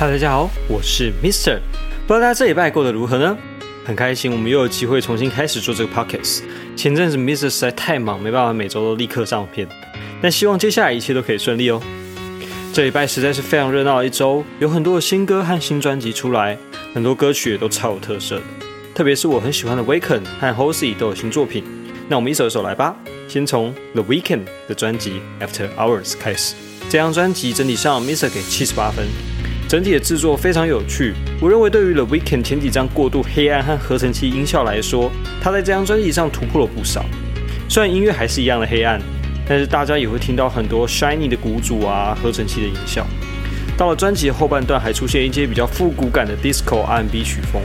Hello，大家好，我是 Mister。不知道大家这礼拜过得如何呢？很开心，我们又有机会重新开始做这个 Podcast。前阵子 miss 实在太忙，没办法每周都立刻上片，但希望接下来一切都可以顺利哦。这礼拜实在是非常热闹的一周，有很多的新歌和新专辑出来，很多歌曲也都超有特色的。特别是我很喜欢的 Weeknd 和 Halsey 都有新作品。那我们一首一首来吧，先从 The Weekend 的专辑 After Hours 开始。这张专辑整体上 Mr 给七十八分。整体的制作非常有趣，我认为对于 The Weeknd 前几张过度黑暗和合成器音效来说，他在这张专辑上突破了不少。虽然音乐还是一样的黑暗，但是大家也会听到很多 shiny 的鼓组啊、合成器的音效。到了专辑后半段，还出现一些比较复古感的 disco R&B 曲风。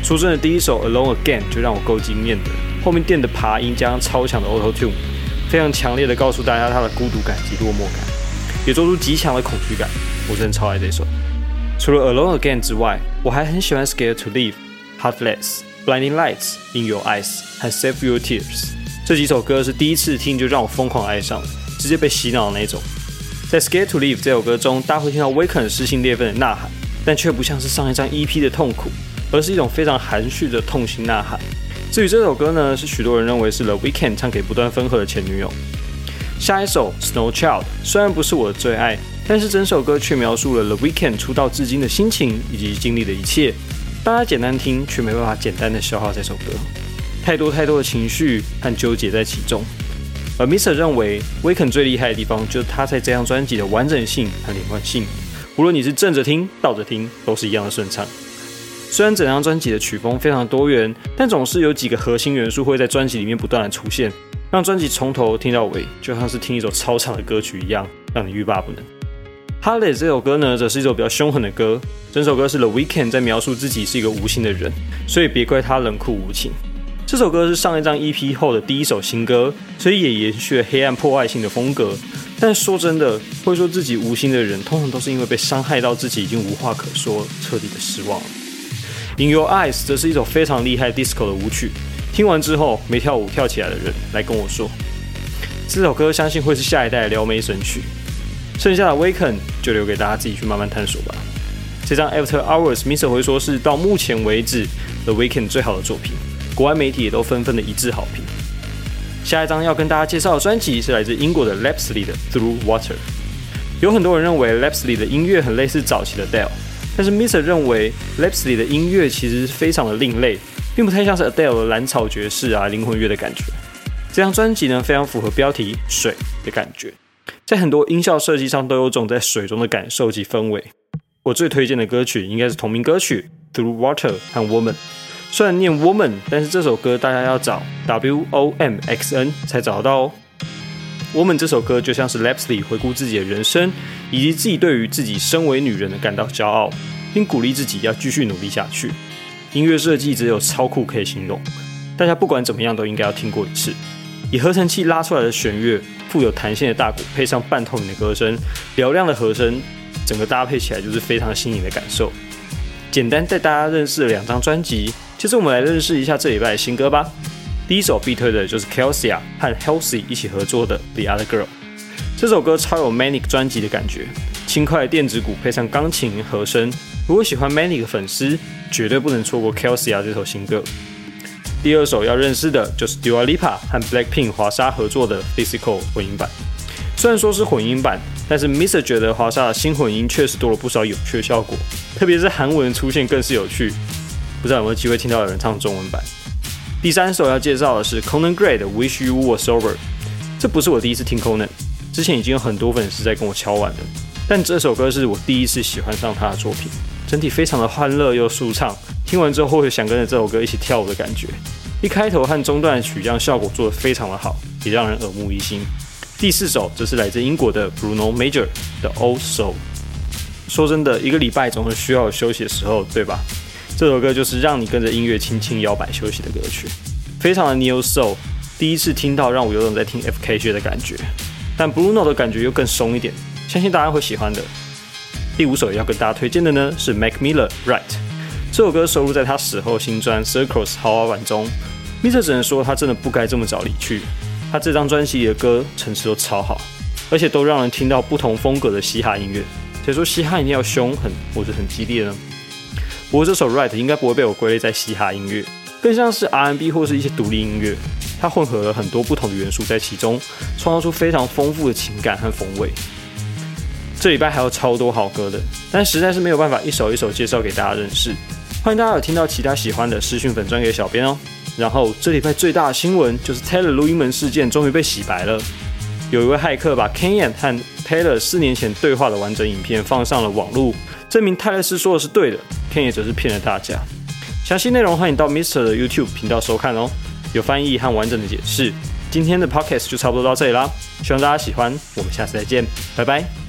说真的，第一首 Alone Again 就让我够惊艳的，后面垫的爬音加上超强的 Auto Tune，非常强烈的告诉大家他的孤独感及落寞感，也做出极强的恐惧感。我真的超爱这首。除了 Alone Again 之外，我还很喜欢 Scared to Leave、Heartless、Blinding Lights、In Your Eyes 和 Save Your Tears 这几首歌是第一次听就让我疯狂爱上，直接被洗脑的那种。在 Scared to Leave 这首歌中，大家会听到 Weeknd 撕心裂肺的呐喊，但却不像是上一张 EP 的痛苦，而是一种非常含蓄的痛心呐喊。至于这首歌呢，是许多人认为是 The Weekend 唱给不断分合的前女友。下一首 Snow Child 虽然不是我的最爱。但是整首歌却描述了 The Weeknd 出道至今的心情以及经历的一切，大家简单听却没办法简单的消化这首歌，太多太多的情绪和纠结在其中。而 Mr 认为 Weeknd 最厉害的地方就是他在这张专辑的完整性和连贯性，无论你是正着听、倒着听，都是一样的顺畅。虽然整张专辑的曲风非常多元，但总是有几个核心元素会在专辑里面不断的出现，让专辑从头听到尾，就像是听一首超长的歌曲一样，让你欲罢不能。《Heartless》这首歌呢，则是一首比较凶狠的歌。整首歌是 The Weeknd 在描述自己是一个无心的人，所以别怪他冷酷无情。这首歌是上一张 EP 后的第一首新歌，所以也延续了黑暗破坏性的风格。但说真的，会说自己无心的人，通常都是因为被伤害到自己已经无话可说，彻底的失望了。《In Your Eyes》则是一首非常厉害 disco 的舞曲。听完之后，没跳舞跳起来的人来跟我说，这首歌相信会是下一代撩妹神曲。剩下的 Weeknd 就留给大家自己去慢慢探索吧。这张 After Hours，Mr 会说是到目前为止 The Weeknd 最好的作品，国外媒体也都纷纷的一致好评。下一张要跟大家介绍的专辑是来自英国的 Lapsley 的 Through Water。有很多人认为 Lapsley 的音乐很类似早期的 Adele，但是 Mr 认为 Lapsley 的音乐其实是非常的另类，并不太像是 Adele 的蓝草爵士啊灵魂乐的感觉。这张专辑呢，非常符合标题水的感觉。在很多音效设计上都有种在水中的感受及氛围。我最推荐的歌曲应该是同名歌曲《Through Water》和《Woman》。虽然念 Woman，但是这首歌大家要找 W O M X N 才找到哦。《Woman》这首歌就像是 Lapsley 回顾自己的人生，以及自己对于自己身为女人的感到骄傲，并鼓励自己要继续努力下去。音乐设计只有超酷可以形容，大家不管怎么样都应该要听过一次。以合成器拉出来的弦乐，富有弹性的大鼓，配上半透明的歌声，嘹亮的和声，整个搭配起来就是非常新颖的感受。简单带大家认识了两张专辑，接着我们来认识一下这礼拜的新歌吧。第一首必推的就是 Kesha 和 Healthy 一起合作的 The Other Girl。这首歌超有 Manic 专辑的感觉，轻快的电子鼓配上钢琴和声。如果喜欢 Manic 的粉丝，绝对不能错过 Kesha 这首新歌。第二首要认识的就是 Dua Lipa 和 Blackpink 华莎合作的 Physical 混音版。虽然说是混音版，但是 Mr 觉得华莎的新混音确实多了不少有趣的效果，特别是韩文的出现更是有趣。不知道有没有机会听到有人唱中文版？第三首要介绍的是 Conan Gray 的 Wish You Were Sober。这不是我第一次听 Conan，之前已经有很多粉丝在跟我敲碗了，但这首歌是我第一次喜欢上他的作品，整体非常的欢乐又舒畅。听完之后会想跟着这首歌一起跳舞的感觉，一开头和中段的曲调效果做得非常的好，也让人耳目一新。第四首则是来自英国的 Bruno Major 的 Old Soul。说真的，一个礼拜总是需要休息的时候，对吧？这首歌就是让你跟着音乐轻轻摇摆休息的歌曲，非常的 Neo Soul。第一次听到让我有种在听 FKJ 的感觉，但 Bruno 的感觉又更松一点，相信大家会喜欢的。第五首要跟大家推荐的呢是 Mac Miller Right。这首歌收录在他死后新专《Circles》豪华版中。m i s e r 只能说他真的不该这么早离去。他这张专辑里的歌层次都超好，而且都让人听到不同风格的嘻哈音乐。谁说嘻哈一定要凶狠或者很激烈呢？不过这首《Right》应该不会被我归类在嘻哈音乐，更像是 R&B 或是一些独立音乐。它混合了很多不同的元素在其中，创造出非常丰富的情感和风味。这礼拜还有超多好歌的，但实在是没有办法一首一首介绍给大家认识。欢迎大家有听到其他喜欢的私讯粉专给小编哦。然后这礼拜最大的新闻就是 Taylor 录音门事件终于被洗白了。有一位骇客把 Kanye 和 Taylor 四年前对话的完整影片放上了网络，证明泰勒斯说的是对的，Kanye 则是骗了大家。详细内容欢迎到 Mr. 的 YouTube 频道收看哦。有翻译和完整的解释。今天的 podcast 就差不多到这里啦，希望大家喜欢，我们下次再见，拜拜。